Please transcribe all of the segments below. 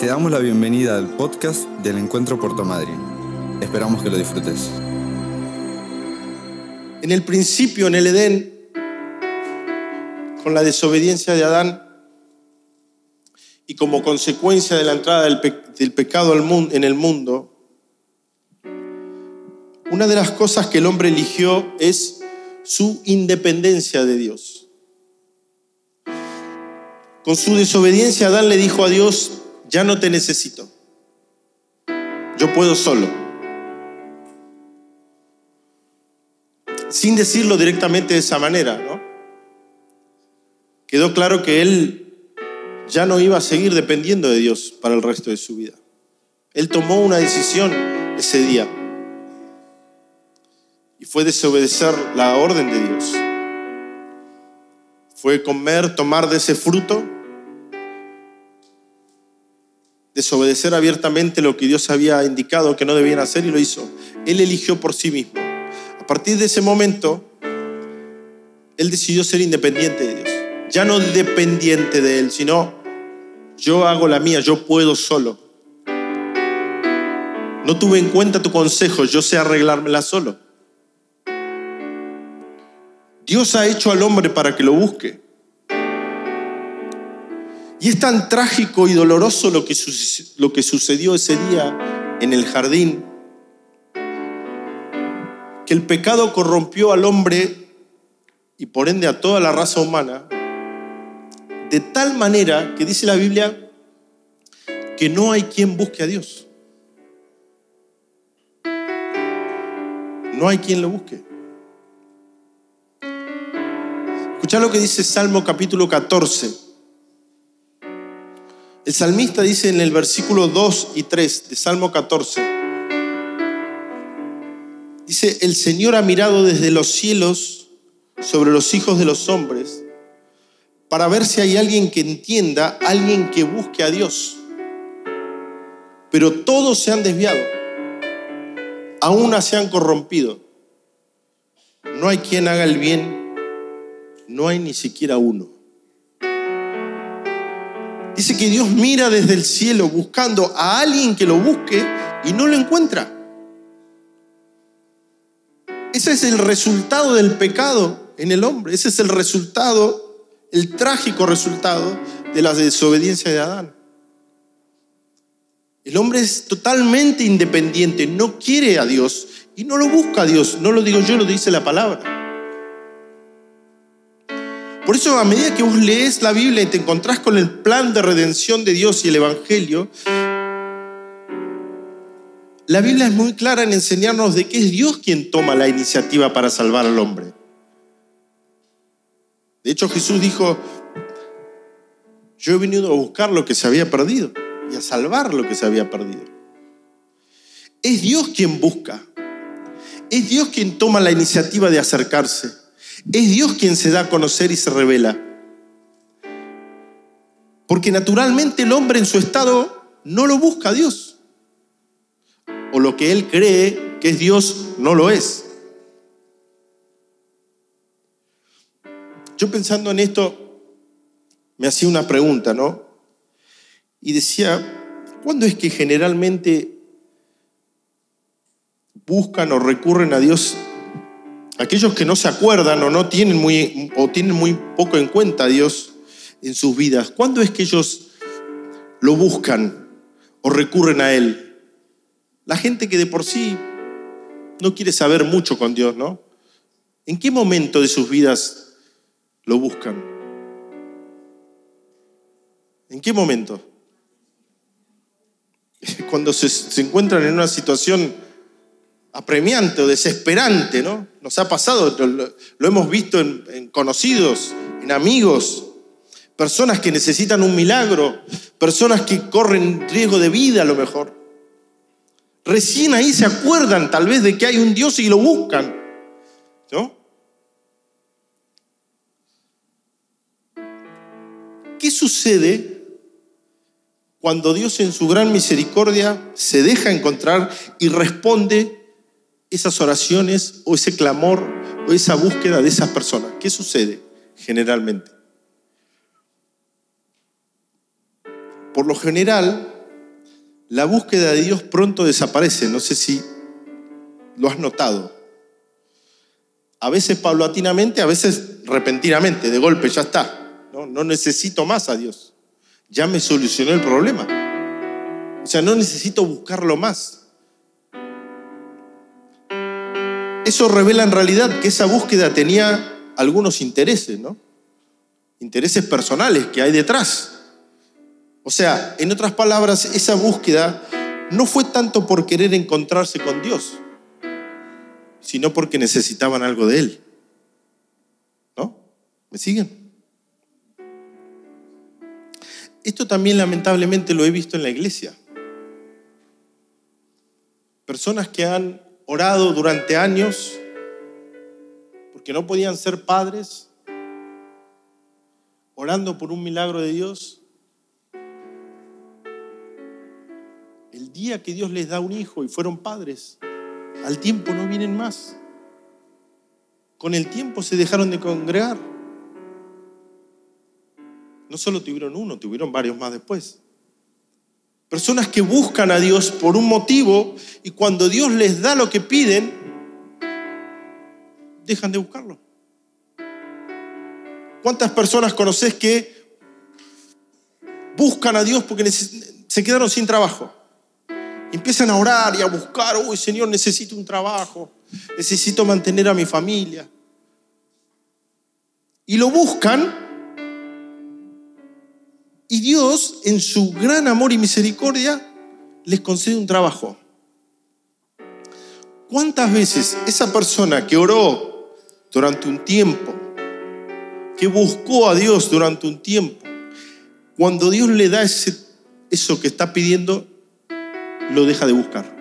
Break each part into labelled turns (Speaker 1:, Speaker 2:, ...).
Speaker 1: Te damos la bienvenida al podcast del Encuentro Puerto Madryn. Esperamos que lo disfrutes.
Speaker 2: En el principio, en el Edén, con la desobediencia de Adán y como consecuencia de la entrada del, pe- del pecado al mun- en el mundo, una de las cosas que el hombre eligió es su independencia de Dios. Con su desobediencia, Adán le dijo a Dios, ya no te necesito, yo puedo solo. Sin decirlo directamente de esa manera, ¿no? Quedó claro que él ya no iba a seguir dependiendo de Dios para el resto de su vida. Él tomó una decisión ese día y fue desobedecer la orden de Dios. Fue comer, tomar de ese fruto, desobedecer abiertamente lo que Dios había indicado que no debían hacer y lo hizo. Él eligió por sí mismo. A partir de ese momento, él decidió ser independiente de Dios. Ya no dependiente de Él, sino yo hago la mía, yo puedo solo. No tuve en cuenta tu consejo, yo sé arreglármela solo. Dios ha hecho al hombre para que lo busque. Y es tan trágico y doloroso lo que, lo que sucedió ese día en el jardín, que el pecado corrompió al hombre y por ende a toda la raza humana, de tal manera que dice la Biblia que no hay quien busque a Dios. No hay quien lo busque. Escucha lo que dice Salmo capítulo 14. El salmista dice en el versículo 2 y 3 de Salmo 14, dice, el Señor ha mirado desde los cielos sobre los hijos de los hombres para ver si hay alguien que entienda, alguien que busque a Dios. Pero todos se han desviado, aún se han corrompido. No hay quien haga el bien, no hay ni siquiera uno. Dice que Dios mira desde el cielo buscando a alguien que lo busque y no lo encuentra. Ese es el resultado del pecado en el hombre. Ese es el resultado, el trágico resultado de la desobediencia de Adán. El hombre es totalmente independiente, no quiere a Dios y no lo busca a Dios. No lo digo yo, lo dice la palabra. Por eso a medida que vos lees la Biblia y te encontrás con el plan de redención de Dios y el Evangelio, la Biblia es muy clara en enseñarnos de que es Dios quien toma la iniciativa para salvar al hombre. De hecho Jesús dijo, yo he venido a buscar lo que se había perdido y a salvar lo que se había perdido. Es Dios quien busca. Es Dios quien toma la iniciativa de acercarse. Es Dios quien se da a conocer y se revela. Porque naturalmente el hombre en su estado no lo busca a Dios. O lo que él cree que es Dios no lo es. Yo pensando en esto, me hacía una pregunta, ¿no? Y decía, ¿cuándo es que generalmente buscan o recurren a Dios aquellos que no se acuerdan o no tienen muy o tienen muy poco en cuenta a Dios en sus vidas? ¿Cuándo es que ellos lo buscan o recurren a él? La gente que de por sí no quiere saber mucho con Dios, ¿no? ¿En qué momento de sus vidas lo buscan? ¿En qué momento? Cuando se, se encuentran en una situación apremiante o desesperante, ¿no? Nos ha pasado, lo, hemos visto en, en conocidos, en amigos, personas que necesitan un milagro, personas que corren riesgo de vida a lo mejor. Recién ahí se acuerdan tal vez de que hay un Dios y lo buscan, ¿no? ¿Qué sucede cuando Dios en su gran misericordia se deja encontrar y responde esas oraciones o ese clamor o esa búsqueda de esas personas? ¿Qué sucede generalmente? Por lo general, la búsqueda de Dios pronto desaparece. No sé si lo has notado. A veces paulatinamente, a veces repentinamente, de golpe ya está. No, necesito más a Dios. Ya me solucionó el problema. O sea, no necesito buscarlo más. Eso revela en realidad que esa búsqueda tenía algunos intereses, ¿no? Intereses personales que hay detrás. O sea, en otras palabras, esa búsqueda no fue tanto por querer encontrarse con Dios, sino porque necesitaban algo de Él. ¿No? ¿Me siguen? Esto también lamentablemente lo he visto en la iglesia. Personas que han orado durante años porque no podían ser padres, orando por un milagro de Dios. El día que Dios les da un hijo y fueron padres, al tiempo no vienen más. Con el tiempo se dejaron de congregar. No solo tuvieron uno, tuvieron varios más después. Personas que buscan a Dios por un motivo y cuando Dios les da lo que piden, dejan de buscarlo. ¿Cuántas personas conoces que buscan a Dios porque se quedaron sin trabajo? Empiezan a orar y a buscar, uy Señor, necesito un trabajo, necesito mantener a mi familia. Y lo buscan y Dios, en su gran amor y misericordia, les concede un trabajo. ¿Cuántas veces esa persona que oró durante un tiempo, que buscó a Dios durante un tiempo, cuando Dios le da ese, eso que está pidiendo, lo deja de buscar.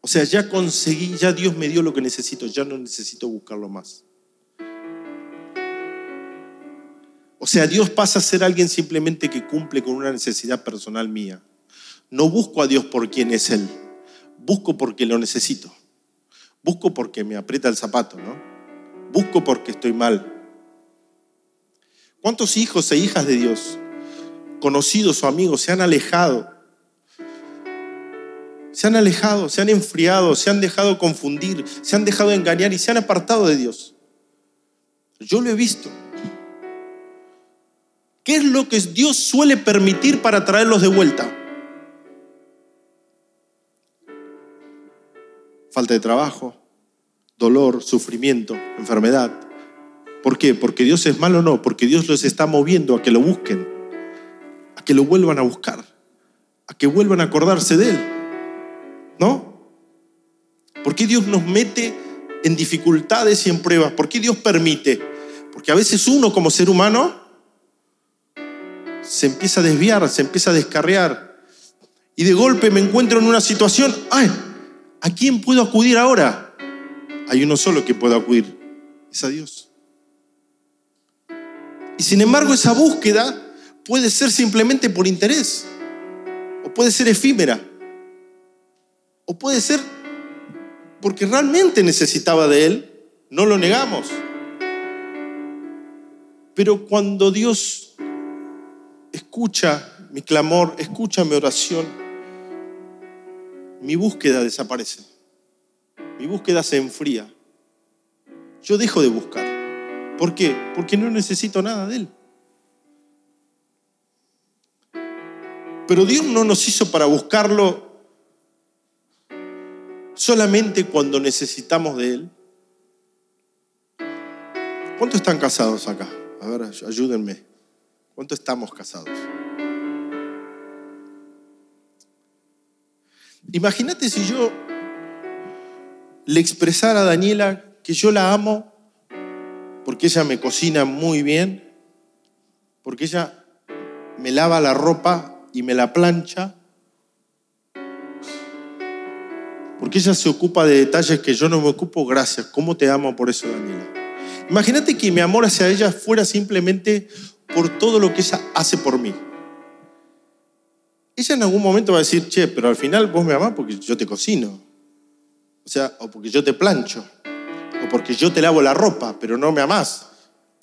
Speaker 2: O sea, ya conseguí, ya Dios me dio lo que necesito, ya no necesito buscarlo más. O sea, Dios pasa a ser alguien simplemente que cumple con una necesidad personal mía. No busco a Dios por quien es Él, busco porque lo necesito. Busco porque me aprieta el zapato, ¿no? Busco porque estoy mal. ¿Cuántos hijos e hijas de Dios conocidos o amigos se han alejado. Se han alejado, se han enfriado, se han dejado confundir, se han dejado engañar y se han apartado de Dios. Yo lo he visto. ¿Qué es lo que Dios suele permitir para traerlos de vuelta? Falta de trabajo, dolor, sufrimiento, enfermedad. ¿Por qué? ¿Porque Dios es malo o no? Porque Dios los está moviendo a que lo busquen que lo vuelvan a buscar, a que vuelvan a acordarse de Él. ¿No? ¿Por qué Dios nos mete en dificultades y en pruebas? ¿Por qué Dios permite? Porque a veces uno como ser humano se empieza a desviar, se empieza a descarriar. Y de golpe me encuentro en una situación, ay, ¿a quién puedo acudir ahora? Hay uno solo que puedo acudir, es a Dios. Y sin embargo esa búsqueda puede ser simplemente por interés, o puede ser efímera, o puede ser porque realmente necesitaba de Él, no lo negamos. Pero cuando Dios escucha mi clamor, escucha mi oración, mi búsqueda desaparece, mi búsqueda se enfría. Yo dejo de buscar. ¿Por qué? Porque no necesito nada de Él. Pero Dios no nos hizo para buscarlo solamente cuando necesitamos de Él. ¿Cuántos están casados acá? A ver, ayúdenme. ¿Cuántos estamos casados? Imagínate si yo le expresara a Daniela que yo la amo porque ella me cocina muy bien, porque ella me lava la ropa y me la plancha, porque ella se ocupa de detalles que yo no me ocupo, gracias. ¿Cómo te amo por eso, Daniela? Imagínate que mi amor hacia ella fuera simplemente por todo lo que ella hace por mí. Ella en algún momento va a decir, che, pero al final vos me amás porque yo te cocino. O sea, o porque yo te plancho. O porque yo te lavo la ropa, pero no me amás.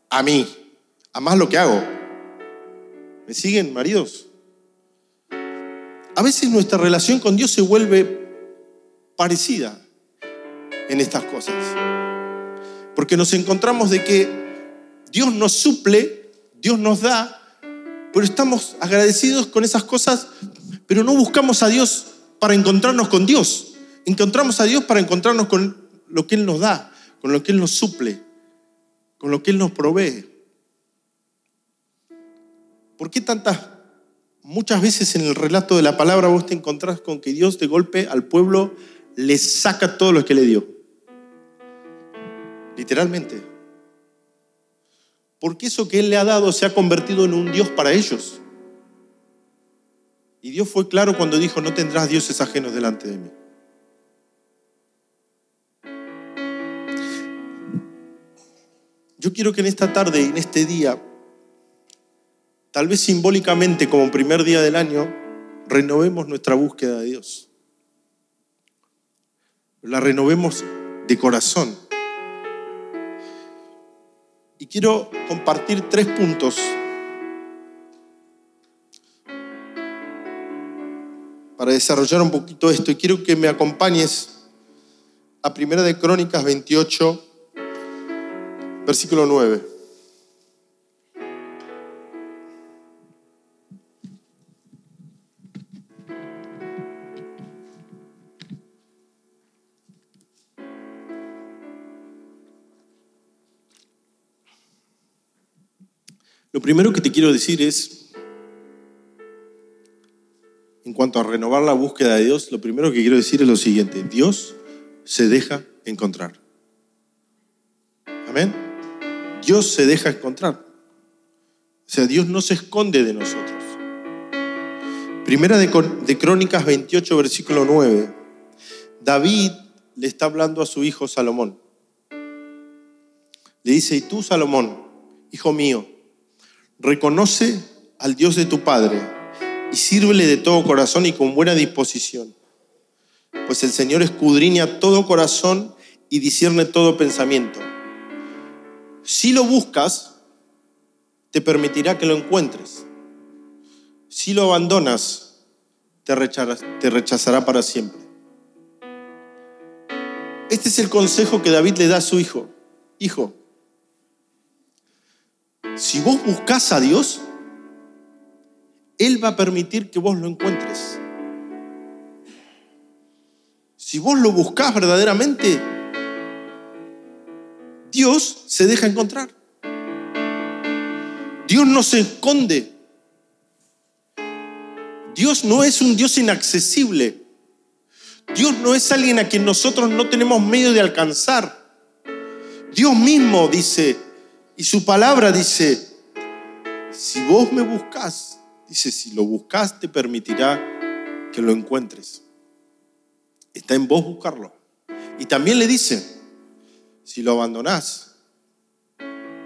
Speaker 2: A mí. Amás lo que hago. ¿Me siguen, maridos? a veces nuestra relación con Dios se vuelve parecida en estas cosas. Porque nos encontramos de que Dios nos suple, Dios nos da, pero estamos agradecidos con esas cosas, pero no buscamos a Dios para encontrarnos con Dios. Encontramos a Dios para encontrarnos con lo que Él nos da, con lo que Él nos suple, con lo que Él nos provee. ¿Por qué tantas, muchas veces en el relato de la palabra vos te encontrás con que Dios de golpe al pueblo le saca todo lo que le dio? Literalmente. Porque eso que Él le ha dado se ha convertido en un Dios para ellos. Y Dios fue claro cuando dijo, no tendrás dioses ajenos delante de mí. Yo quiero que en esta tarde y en este día, tal vez simbólicamente como primer día del año, renovemos nuestra búsqueda de Dios. La renovemos de corazón. Y quiero compartir tres puntos para desarrollar un poquito esto. Y quiero que me acompañes a Primera de Crónicas 28, versículo 9. Primero que te quiero decir es, en cuanto a renovar la búsqueda de Dios, lo primero que quiero decir es lo siguiente, Dios se deja encontrar. Amén. Dios se deja encontrar. O sea, Dios no se esconde de nosotros. Primera de, Crónicas 28, versículo 9. David le está hablando a su hijo Salomón. Le dice, y tú, Salomón, hijo mío, reconoce al Dios de tu Padre y sírvele de todo corazón y con buena disposición. Pues el Señor escudriña todo corazón y discierne todo pensamiento. Si lo buscas, te permitirá que lo encuentres. Si lo abandonas, te rechazará para siempre. Este es el consejo que David le da a su hijo. Hijo, si vos buscas a Dios, Él va a permitir que vos lo encuentres. Si vos lo buscás verdaderamente, Dios se deja encontrar. Dios no se esconde. Dios no es un Dios inaccesible. Dios no es alguien a quien nosotros no tenemos medio de alcanzar. Dios mismo dice, y su palabra dice, si vos me buscas, dice, si lo buscas te permitirá que lo encuentres. Está en vos buscarlo. Y también le dice, si lo abandonás,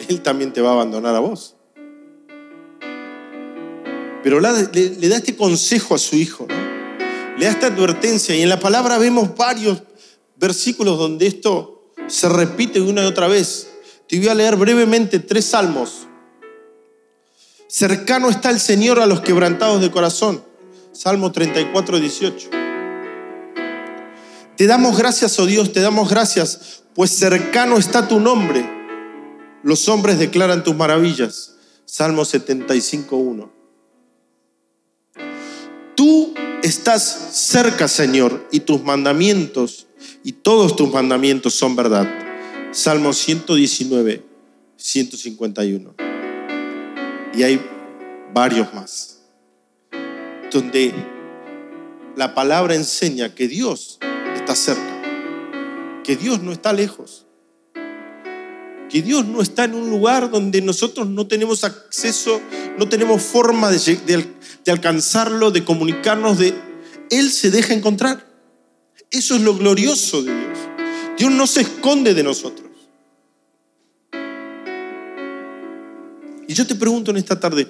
Speaker 2: Él también te va a abandonar a vos. Pero le, da este consejo a su hijo, le da esta advertencia. Y en la palabra vemos varios versículos donde esto se repite una y otra vez. Te voy a leer brevemente tres salmos. Cercano está el Señor a los quebrantados de corazón. Salmo 34, 18. Te damos gracias, oh Dios, te damos gracias, pues cercano está tu nombre. Los hombres declaran tus maravillas. Salmo 75, 1. Tú estás cerca, Señor, y tus mandamientos, y todos tus mandamientos son verdad. Salmo 119, 151. Y hay varios más, donde la palabra enseña que Dios está cerca, que Dios no está lejos, que Dios no está en un lugar donde nosotros no tenemos acceso, no tenemos forma de, de alcanzarlo, de comunicarnos, de Él se deja encontrar. Eso es lo glorioso de Dios. Dios no se esconde de nosotros. Y yo te pregunto en esta tarde,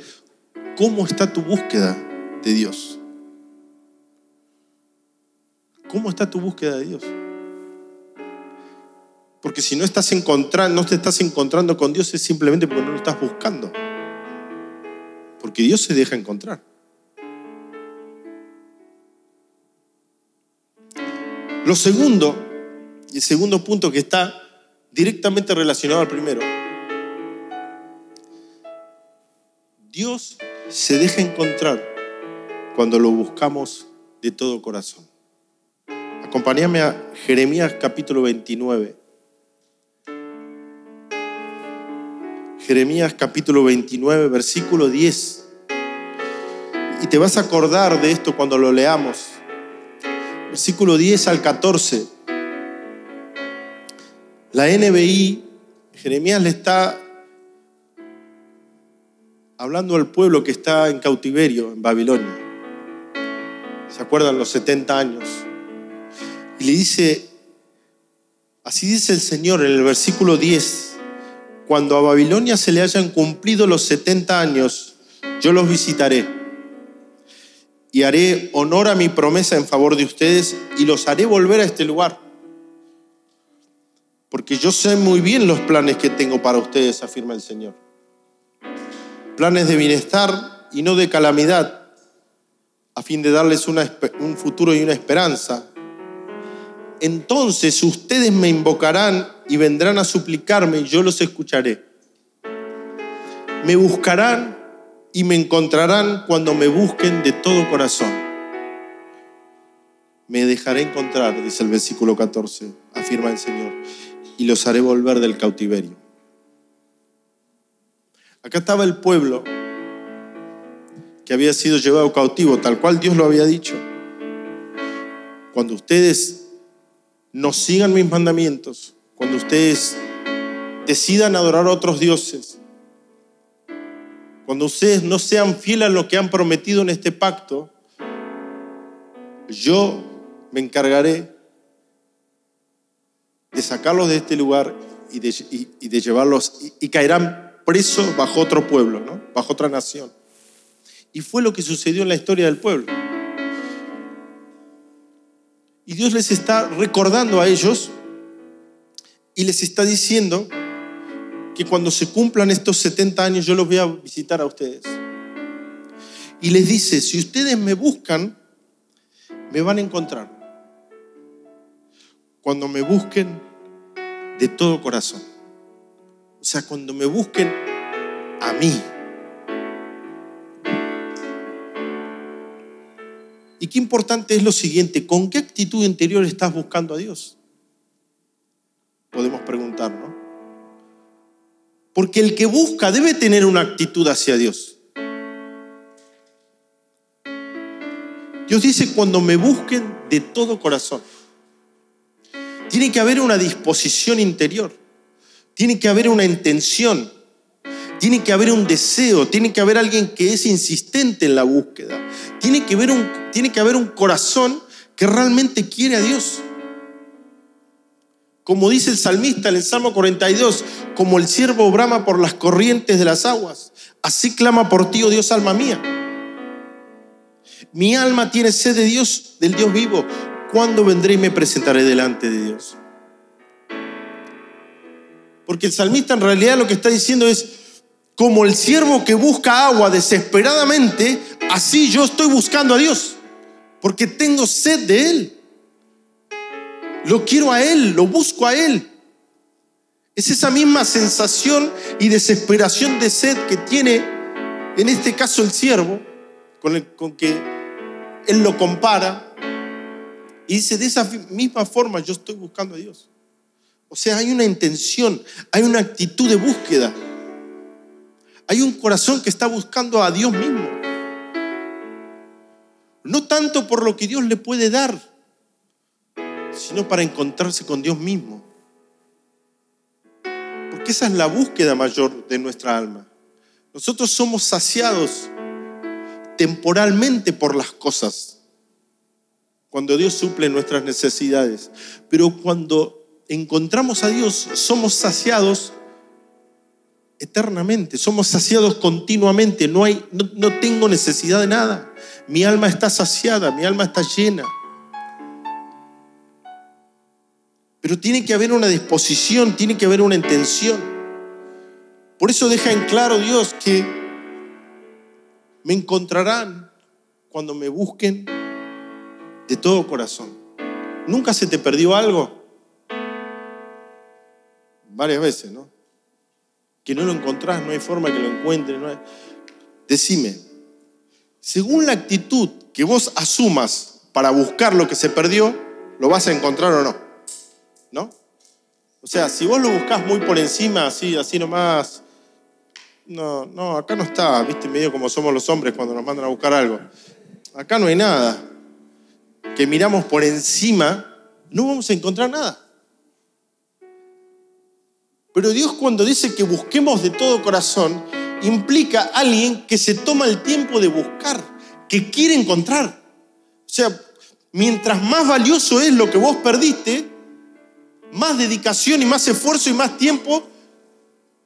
Speaker 2: ¿cómo está tu búsqueda de Dios? ¿Cómo está tu búsqueda de Dios? Porque si no, estás encontrando, no te estás encontrando con Dios es simplemente porque no lo estás buscando. Porque Dios se deja encontrar. Lo segundo, y el segundo punto que está directamente relacionado al primero, Dios se deja encontrar cuando lo buscamos de todo corazón. Acompáñame a Jeremías capítulo 29. Jeremías capítulo 29, versículo 10. Y te vas a acordar de esto cuando lo leamos. Versículo 10 al 14. La NBI, Jeremías le está hablando al pueblo que está en cautiverio en Babilonia. ¿Se acuerdan los 70 años? Y le dice, así dice el Señor en el versículo 10, cuando a Babilonia se le hayan cumplido los 70 años, yo los visitaré y haré honor a mi promesa en favor de ustedes y los haré volver a este lugar. Porque yo sé muy bien los planes que tengo para ustedes, afirma el Señor. Planes de bienestar y no de calamidad, a fin de darles un futuro y una esperanza. Entonces ustedes me invocarán y vendrán a suplicarme y yo los escucharé. Me buscarán y me encontrarán cuando me busquen de todo corazón. Me dejaré encontrar, dice el versículo 14, afirma el Señor, y los haré volver del cautiverio. Acá estaba el pueblo que había sido llevado cautivo, tal cual Dios lo había dicho. Cuando ustedes no sigan mis mandamientos, cuando ustedes decidan adorar a otros dioses, cuando ustedes no sean fieles a lo que han prometido en este pacto, yo me encargaré de sacarlos de este lugar y de, llevarlos, y, caerán presos bajo otro pueblo, ¿no? bajo otra nación. Y fue lo que sucedió en la historia del pueblo. Y Dios les está recordando a ellos y les está diciendo que cuando se cumplan estos 70 años yo los voy a visitar a ustedes. Y les dice, si ustedes me buscan, me van a encontrar. Cuando me busquen de todo corazón. O sea, cuando me busquen a mí. Y qué importante es lo siguiente, ¿con qué actitud interior estás buscando a Dios? Podemos preguntar, ¿no? Porque el que busca debe tener una actitud hacia Dios. Dios dice, cuando me busquen de todo corazón. Tiene que haber una disposición interior. Tiene que haber una intención. Tiene que haber un deseo, tiene que haber alguien que es insistente en la búsqueda. Tiene que haber un, tiene que haber un corazón que realmente quiere a Dios. Como dice el salmista en el Salmo 42, como el siervo brama por las corrientes de las aguas, así clama por ti, oh Dios, alma mía. Mi alma tiene sed de Dios, del Dios vivo. ¿Cuándo vendré y me presentaré delante de Dios? Porque el salmista en realidad lo que está diciendo es, como el siervo que busca agua desesperadamente, así yo estoy buscando a Dios, porque tengo sed de Él. Lo quiero a Él, lo busco a Él. Es esa misma sensación y desesperación de sed que tiene, en este caso, el siervo, con, el, con que Él lo compara. Y dice, de esa misma forma yo estoy buscando a Dios. O sea, hay una intención, hay una actitud de búsqueda. Hay un corazón que está buscando a Dios mismo. No tanto por lo que Dios le puede dar, sino para encontrarse con Dios mismo. Porque esa es la búsqueda mayor de nuestra alma. Nosotros somos saciados temporalmente por las cosas, cuando Dios suple nuestras necesidades. Pero cuando encontramos a Dios, somos saciados eternamente, somos saciados continuamente, no, hay, no, tengo necesidad de nada. Mi alma está saciada, mi alma está llena. Pero tiene que haber una disposición, tiene que haber una intención. Por eso deja en claro Dios que me encontrarán cuando me busquen de todo corazón. ¿Nunca se te perdió algo? Varias veces, ¿no? Que no lo encontrás, no hay forma que lo encuentres. No hay... Decime, según la actitud que vos asumas para buscar lo que se perdió, ¿lo vas a encontrar o no? ¿No? O sea, si vos lo buscas muy por encima, así, así nomás, no, no, acá no está, viste, medio como somos los hombres cuando nos mandan a buscar algo. Acá no hay nada. Que miramos por encima, no vamos a encontrar nada. Pero Dios cuando dice que busquemos de todo corazón, implica a alguien que se toma el tiempo de buscar, que quiere encontrar. O sea, mientras más valioso es lo que vos perdiste, más dedicación y más esfuerzo y más tiempo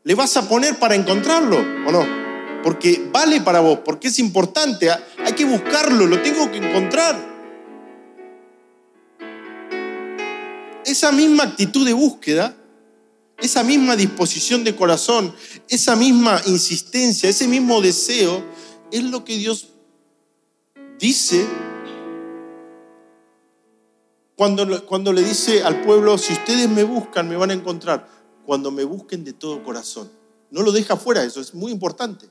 Speaker 2: le vas a poner para encontrarlo, ¿o no? Porque vale para vos, porque es importante, hay que buscarlo, lo tengo que encontrar. Esa misma actitud de búsqueda, esa misma disposición de corazón, esa misma insistencia, ese mismo deseo, es lo que Dios dice cuando, cuando le dice al pueblo, si ustedes me buscan, me van a encontrar cuando me busquen de todo corazón. No lo deja fuera, eso es muy importante.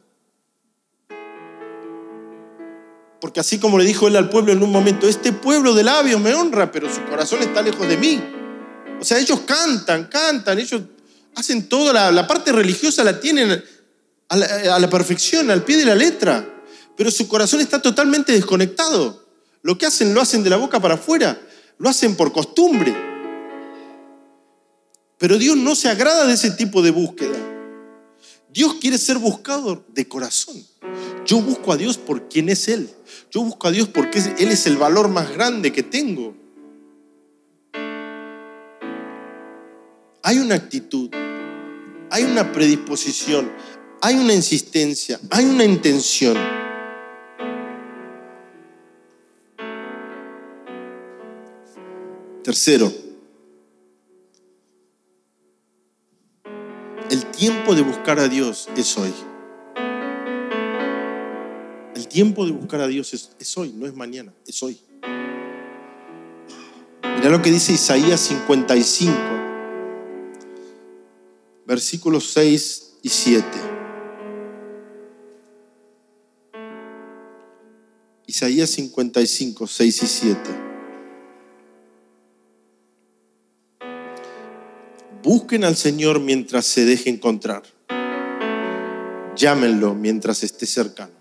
Speaker 2: Porque así como le dijo él al pueblo en un momento, este pueblo de labios me honra, pero su corazón está lejos de mí. O sea, ellos cantan, cantan, ellos hacen toda la, parte religiosa, la tienen a la, a la perfección, al pie de la letra, pero su corazón está totalmente desconectado. Lo que hacen lo hacen de la boca para afuera, lo hacen por costumbre. Pero Dios no se agrada de ese tipo de búsqueda. Dios quiere ser buscador de corazón. Yo busco a Dios por quien es Él. Yo busco a Dios porque Él es el valor más grande que tengo. Hay una actitud, hay una predisposición, hay una insistencia, hay una intención. Tercero, El tiempo de buscar a Dios es hoy. El tiempo de buscar a Dios es, hoy, no es mañana, es hoy. Mira lo que dice Isaías 55, versículos 6 y 7. Isaías 55, 6 y 7. Busquen al Señor mientras se deje encontrar. Llámenlo mientras esté cercano.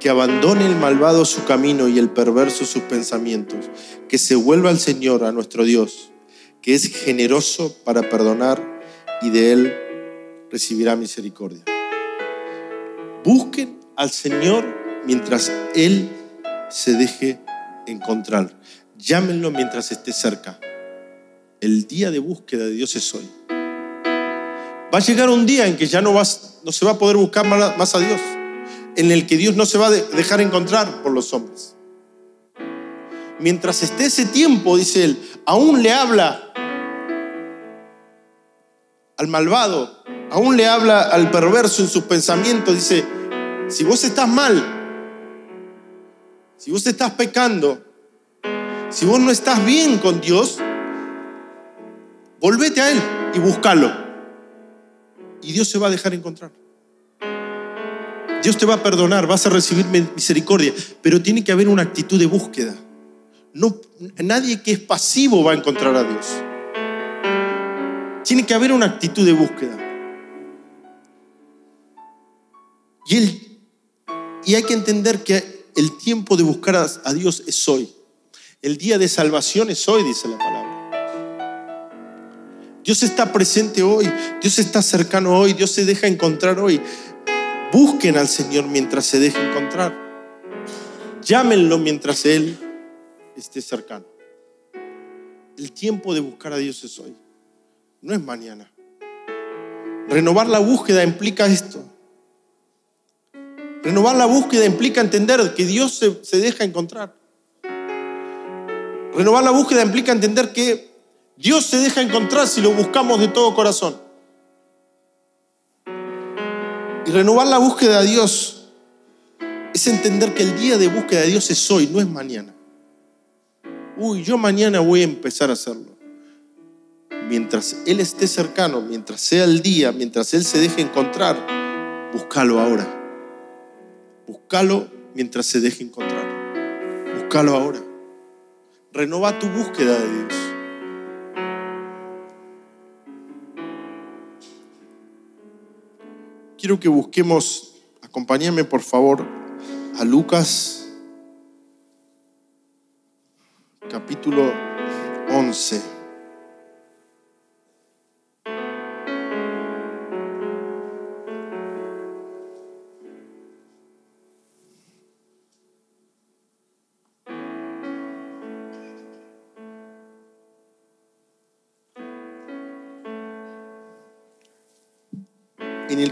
Speaker 2: Que abandone el malvado su camino y el perverso sus pensamientos. Que se vuelva al Señor, a nuestro Dios, que es generoso para perdonar y de Él recibirá misericordia. Busquen al Señor mientras Él se deje encontrar. Llámenlo mientras esté cerca. El día de búsqueda de Dios es hoy. Va a llegar un día en que ya no, vas, no se va a poder buscar más a Dios, en el que Dios no se va a dejar encontrar por los hombres. Mientras esté ese tiempo, dice él, aún le habla al malvado, aún le habla al perverso en sus pensamientos, dice, si vos estás mal, si vos estás pecando, si vos no estás bien con Dios, Volvete a Él y búscalo. Y Dios se va a dejar encontrar. Dios te va a perdonar, vas a recibir misericordia, pero tiene que haber una actitud de búsqueda. No, nadie que es pasivo va a encontrar a Dios. Tiene que haber una actitud de búsqueda. Y, y hay que entender que el tiempo de buscar a Dios es hoy. El día de salvación es hoy, dice la palabra. Dios está presente hoy, Dios está cercano hoy, Dios se deja encontrar hoy. Busquen al Señor mientras se deje encontrar. Llámenlo mientras Él esté cercano. El tiempo de buscar a Dios es hoy, no es mañana. Renovar la búsqueda implica esto. Renovar la búsqueda implica entender que Dios se, se deja encontrar. Renovar la búsqueda implica entender que Dios se deja encontrar si lo buscamos de todo corazón. Y renovar la búsqueda de Dios es entender que el día de búsqueda de Dios es hoy, no es mañana. uy, yo mañana voy a empezar a hacerlo. Mientras Él esté cercano, mientras sea el día, mientras Él se deje encontrar, búscalo ahora. Búscalo mientras se deje encontrar. Búscalo ahora. Renova tu búsqueda de Dios. Quiero que busquemos, acompáñame por favor, a Lucas capítulo 11.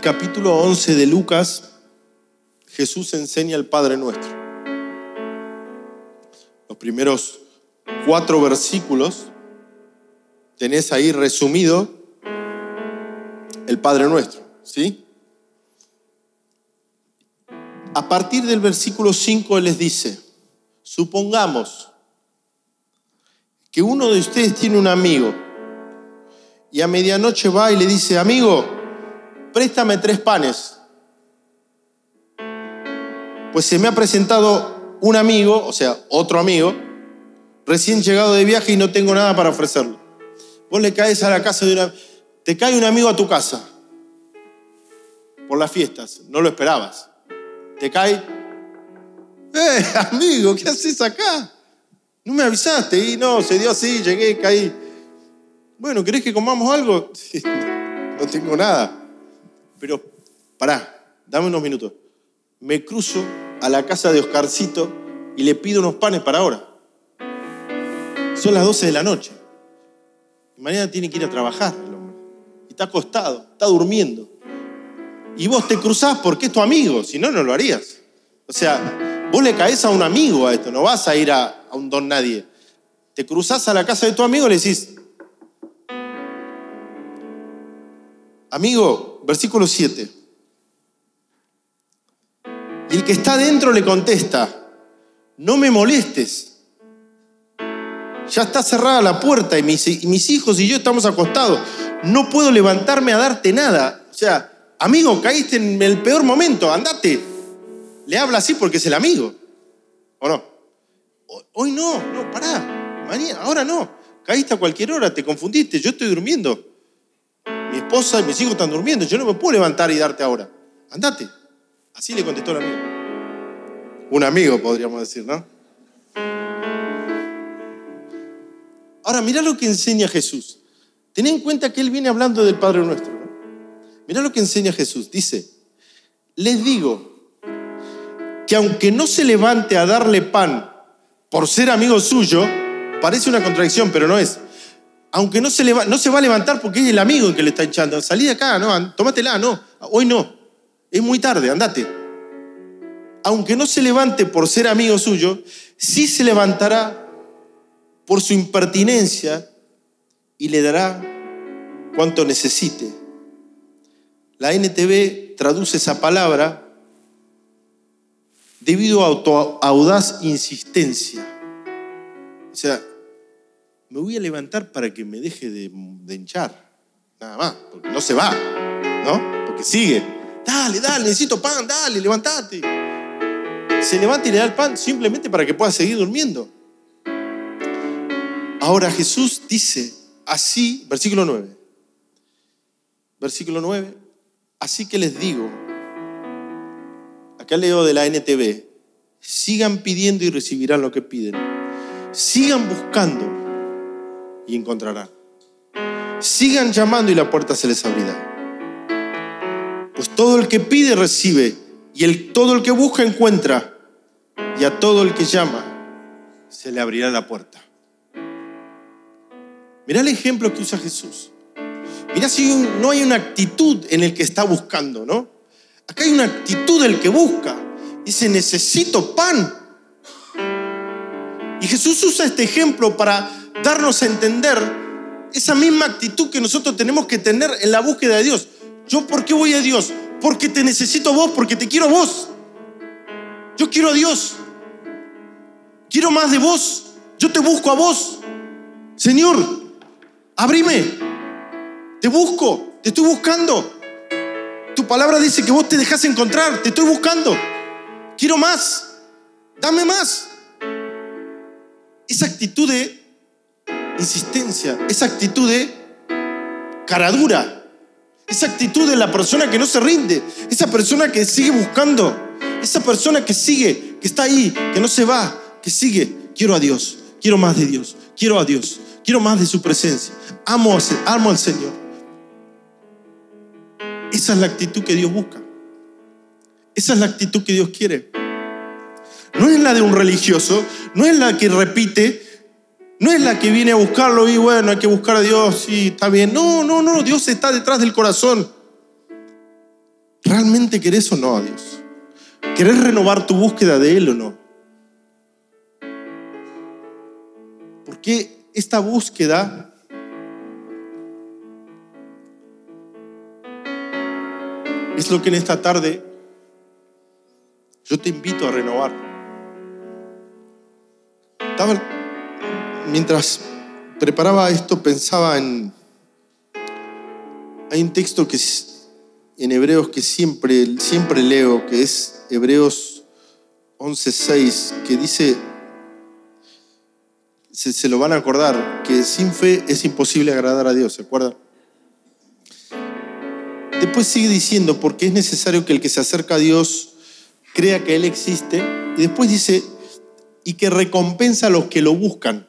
Speaker 2: Capítulo 11 de Lucas, Jesús enseña el Padre Nuestro. Los primeros cuatro versículos tenés ahí resumido el Padre Nuestro, ¿sí? A partir del versículo 5 Él les dice, supongamos que uno de ustedes tiene un amigo y a medianoche va y le dice, amigo, préstame tres panes. Pues se me ha presentado un amigo, o sea, otro amigo, recién llegado de viaje y no tengo nada para ofrecerle. Vos le caes a la casa de una... Te cae un amigo a tu casa por las fiestas, no lo esperabas. Te cae... ¡Eh, amigo, qué haces acá! No me avisaste y no, se dio así, llegué, caí. Bueno, ¿querés que comamos algo? no tengo nada. Pero, pará, dame unos minutos. Me cruzo a la casa de Oscarcito y le pido unos panes para ahora. Son las 12 de la noche. Y mañana tiene que ir a trabajar el hombre. Y está acostado, está durmiendo. Y vos te cruzás porque es tu amigo, si no, no lo harías. O sea, vos le caes a un amigo a esto, no vas a ir a, un don nadie. Te cruzás a la casa de tu amigo y le decís, amigo, versículo 7. Y el que está dentro le contesta, no me molestes. Ya está cerrada la puerta y mis, hijos y yo estamos acostados. No puedo levantarme a darte nada. O sea, amigo, caíste en el peor momento, andate. Le habla así porque es el amigo. ¿O no? Hoy no, no, pará. Mañana, ahora no. Caíste a cualquier hora, te confundiste, yo estoy durmiendo. Mi esposa y mis hijos están durmiendo, yo no me puedo levantar y darte ahora. Andate. Así le contestó el amigo. Un amigo, podríamos decir, ¿no? Ahora, mira lo que enseña Jesús. Ten en cuenta que Él viene hablando del Padre Nuestro. ¿no? Mira lo que enseña Jesús. Dice, les digo que aunque no se levante a darle pan por ser amigo suyo, parece una contradicción, pero no es aunque no se, va a levantar porque es el amigo que le está echando. Salí acá, no, tómatela, no, hoy no. Es muy tarde, andate. Aunque no se levante por ser amigo suyo, sí se levantará por su impertinencia y le dará cuanto necesite. La NTV traduce esa palabra debido a audaz insistencia. O sea, me voy a levantar para que me deje de, hinchar. Nada más, porque no se va, ¿no? Porque sigue. Dale, dale, necesito pan, dale, levántate. Se levanta y le da el pan simplemente para que pueda seguir durmiendo. Ahora Jesús dice así, versículo 9. Versículo 9. Así que les digo, acá leo de la NTV, sigan pidiendo y recibirán lo que piden. Sigan buscando y encontrarán. Sigan llamando y la puerta se les abrirá. Pues todo el que pide recibe y el, todo el que busca encuentra y a todo el que llama se le abrirá la puerta. Mira el ejemplo que usa Jesús. Mira si no hay una actitud en el que está buscando, ¿no? Acá hay una actitud del que busca. Dice, necesito pan. Y Jesús usa este ejemplo para darnos a entender esa misma actitud que nosotros tenemos que tener en la búsqueda de Dios. ¿Yo por qué voy a Dios? Porque te necesito vos, porque te quiero vos. Yo quiero a Dios. Quiero más de vos. Yo te busco a vos. Señor, abrime. Te busco, te estoy buscando. Tu palabra dice que vos te dejas encontrar, te estoy buscando. Quiero más. Dame más. Esa actitud de insistencia, esa actitud de caradura, esa actitud de la persona que no se rinde, esa persona que sigue buscando, esa persona que sigue, que está ahí, que no se va, que sigue. Quiero a Dios, quiero más de Dios, quiero a Dios, quiero más de su presencia. Amo, amo al Señor. Esa es la actitud que Dios busca. Esa es la actitud que Dios quiere. No es la de un religioso, no es la que repite, no es la que viene a buscarlo y bueno, hay que buscar a Dios, sí, está bien. No, no, no, Dios está detrás del corazón. ¿Realmente querés o no a Dios? ¿Querés renovar tu búsqueda de Él o no? Porque esta búsqueda es lo que en esta tarde yo te invito a renovar. Estaba mientras preparaba esto pensaba en... Hay un texto que en Hebreos que siempre, siempre leo, que es Hebreos 11.6, que dice, se, se, lo van a acordar, que sin fe es imposible agradar a Dios, ¿se acuerdan? Después sigue diciendo, porque es necesario que el que se acerca a Dios crea que Él existe, y después dice, y que recompensa a los que lo buscan.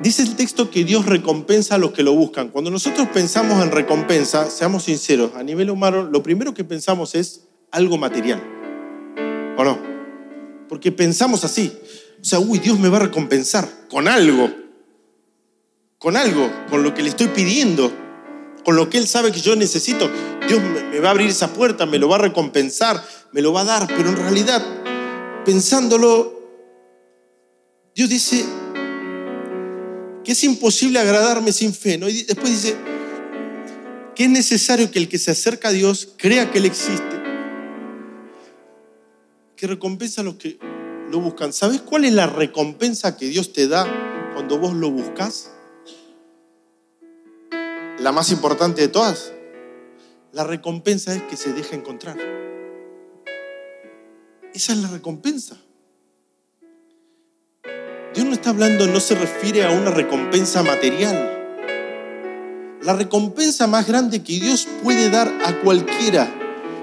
Speaker 2: Dice el texto que Dios recompensa a los que lo buscan. Cuando nosotros pensamos en recompensa, seamos sinceros, a nivel humano, lo primero que pensamos es algo material. ¿O no? Porque pensamos así. O sea, uy, Dios me va a recompensar con algo. Con algo, con lo que le estoy pidiendo, con lo que Él sabe que yo necesito. Dios me va a abrir esa puerta, me lo va a recompensar, me lo va a dar. Pero en realidad, pensándolo, Dios dice, que es imposible agradarme sin fe. ¿no? Y después dice que es necesario que el que se acerca a Dios crea que Él existe, que recompensa a los que lo buscan. ¿Sabes cuál es la recompensa que Dios te da cuando vos lo buscas? La más importante de todas. La recompensa es que se deja encontrar. Esa es la recompensa. Dios no está hablando, no se refiere a una recompensa material. La recompensa más grande que Dios puede dar a cualquiera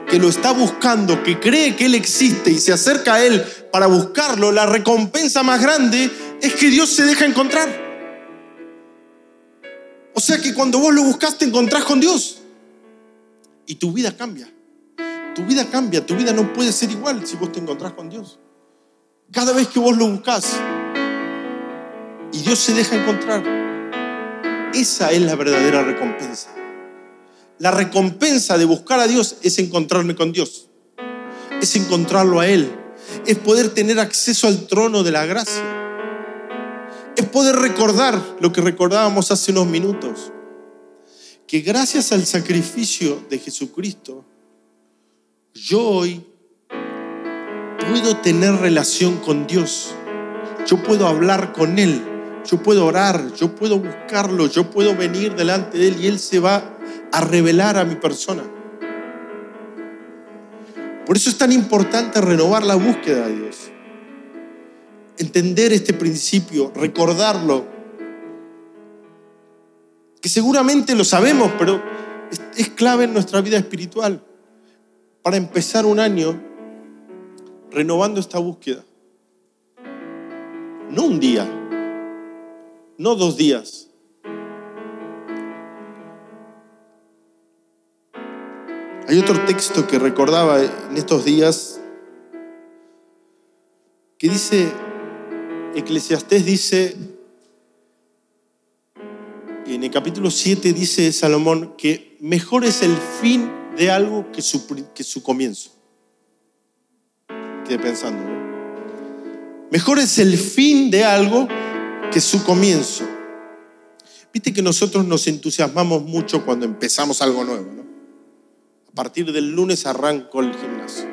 Speaker 2: que lo está buscando, que cree que Él existe y se acerca a Él para buscarlo, la recompensa más grande es que Dios se deja encontrar. O sea que cuando vos lo buscas te encontrás con Dios y tu vida cambia. Tu vida cambia, tu vida no puede ser igual si vos te encontrás con Dios. Cada vez que vos lo buscas, y Dios se deja encontrar. Esa es la verdadera recompensa. La recompensa de buscar a Dios es encontrarme con Dios. Es encontrarlo a Él. Es poder tener acceso al trono de la gracia. Es poder recordar lo que recordábamos hace unos minutos. Que gracias al sacrificio de Jesucristo, yo hoy puedo tener relación con Dios. Yo puedo hablar con Él yo puedo orar, yo puedo buscarlo, yo puedo venir delante de Él y Él se va a revelar a mi persona. Por eso es tan importante renovar la búsqueda de Dios. Entender este principio, recordarlo. Que seguramente lo sabemos, pero es clave en nuestra vida espiritual para empezar un año renovando esta búsqueda. No un día, no dos días. Hay otro texto que recordaba en estos días que dice, Eclesiastés dice, en el capítulo 7 dice Salomón que mejor es el fin de algo que su, que su comienzo. Quedé pensando. Mejor es el fin de algo que su comienzo. Viste que nosotros nos entusiasmamos mucho cuando empezamos algo nuevo, ¿no? A partir del lunes arranco el gimnasio.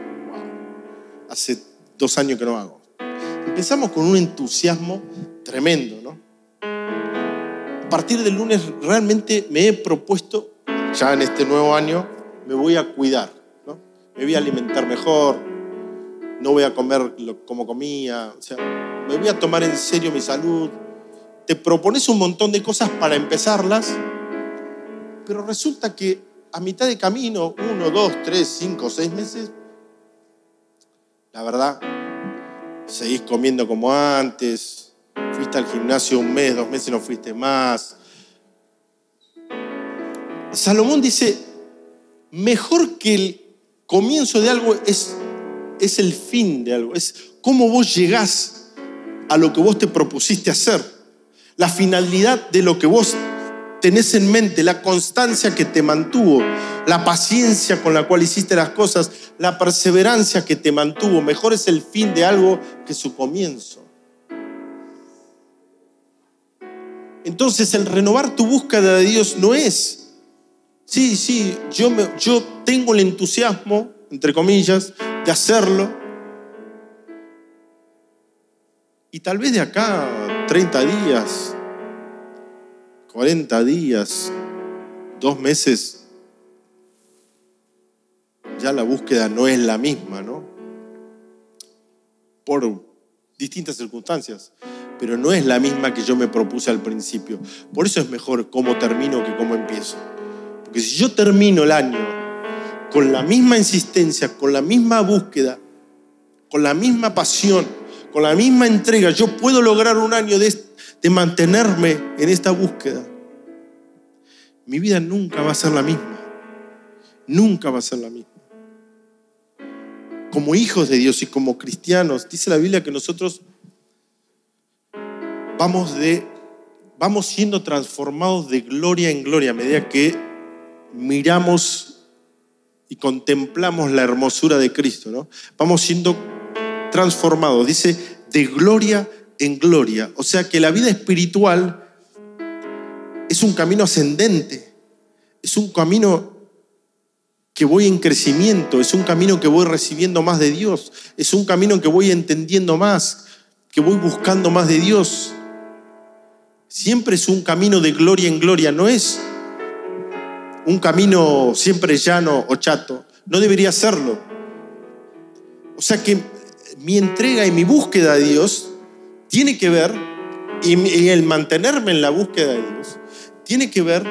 Speaker 2: Hace dos años que no hago. empezamos con un entusiasmo tremendo, ¿no? A partir del lunes realmente me he propuesto, ya en este nuevo año, me voy a cuidar, ¿no? Me voy a alimentar mejor, no voy a comer como comía, me voy a tomar en serio mi salud. Te propones un montón de cosas para empezarlas, pero resulta que a mitad de camino, uno, dos, tres, cinco, seis meses, la verdad, seguís comiendo como antes, fuiste al gimnasio un mes, dos meses no fuiste más. Salomón dice, mejor que el comienzo de algo es, es el fin de algo, es cómo vos llegás a lo que vos te propusiste hacer, la finalidad de lo que vos tenés en mente, la constancia que te mantuvo, la paciencia con la cual hiciste las cosas, la perseverancia que te mantuvo. Mejor es el fin de algo que su comienzo. Entonces el renovar tu búsqueda de Dios no es, sí, sí, yo, yo tengo el entusiasmo, entre comillas, de hacerlo. Y tal vez de acá 30 días, 40 días, dos meses, ya la búsqueda no es la misma, ¿no? Por distintas circunstancias, pero no es la misma que yo me propuse al principio. Por eso es mejor cómo termino que cómo empiezo. Porque si yo termino el año con la misma insistencia, con la misma búsqueda, con la misma pasión, con la misma entrega, yo puedo lograr un año de, de mantenerme en esta búsqueda, mi vida nunca va a ser la misma. Nunca va a ser la misma. Como hijos de Dios y como cristianos, dice la Biblia que nosotros vamos de vamos siendo transformados de gloria en gloria a medida que miramos y contemplamos la hermosura de Cristo, ¿no? Vamos siendo transformados, dice, de gloria en gloria. O sea que la vida espiritual es un camino ascendente, es un camino que voy en crecimiento, es un camino que voy recibiendo más de Dios, es un camino que voy entendiendo más, que voy buscando más de Dios. Siempre es un camino de gloria en gloria, no es un camino siempre llano o chato, no debería serlo. O sea que mi entrega y mi búsqueda de Dios tiene que ver, y el mantenerme en la búsqueda de Dios, tiene que ver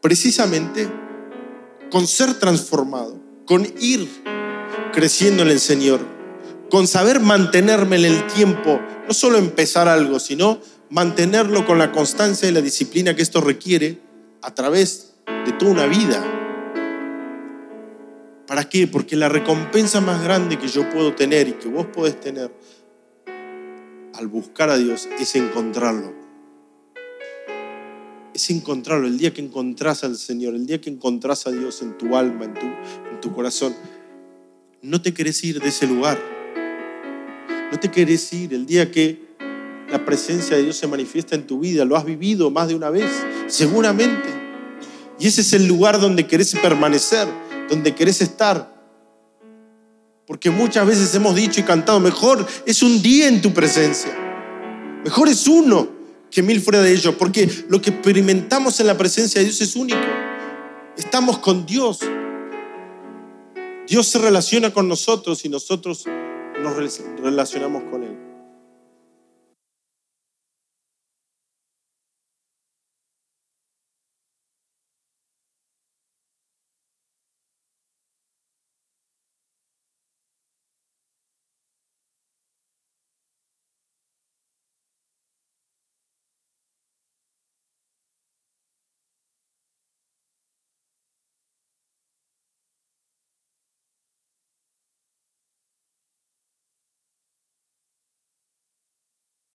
Speaker 2: precisamente con ser transformado, con ir creciendo en el Señor, con saber mantenerme en el tiempo, no solo empezar algo, sino mantenerlo con la constancia y la disciplina que esto requiere a través de toda una vida. ¿Para qué? Porque la recompensa más grande que yo puedo tener y que vos podés tener al buscar a Dios es encontrarlo. Es encontrarlo. El día que encontrás al Señor, el día que encontrás a Dios en tu alma, en tu, en tu corazón, no te querés ir de ese lugar. No te querés ir. El día que la presencia de Dios se manifiesta en tu vida, lo has vivido más de una vez, seguramente. Y ese es el lugar donde querés permanecer, donde querés estar. Porque muchas veces hemos dicho y cantado, mejor es un día en tu presencia. Mejor es uno que mil fuera de ellos. Porque lo que experimentamos en la presencia de Dios es único. Estamos con Dios. Dios se relaciona con nosotros y nosotros nos relacionamos con Él.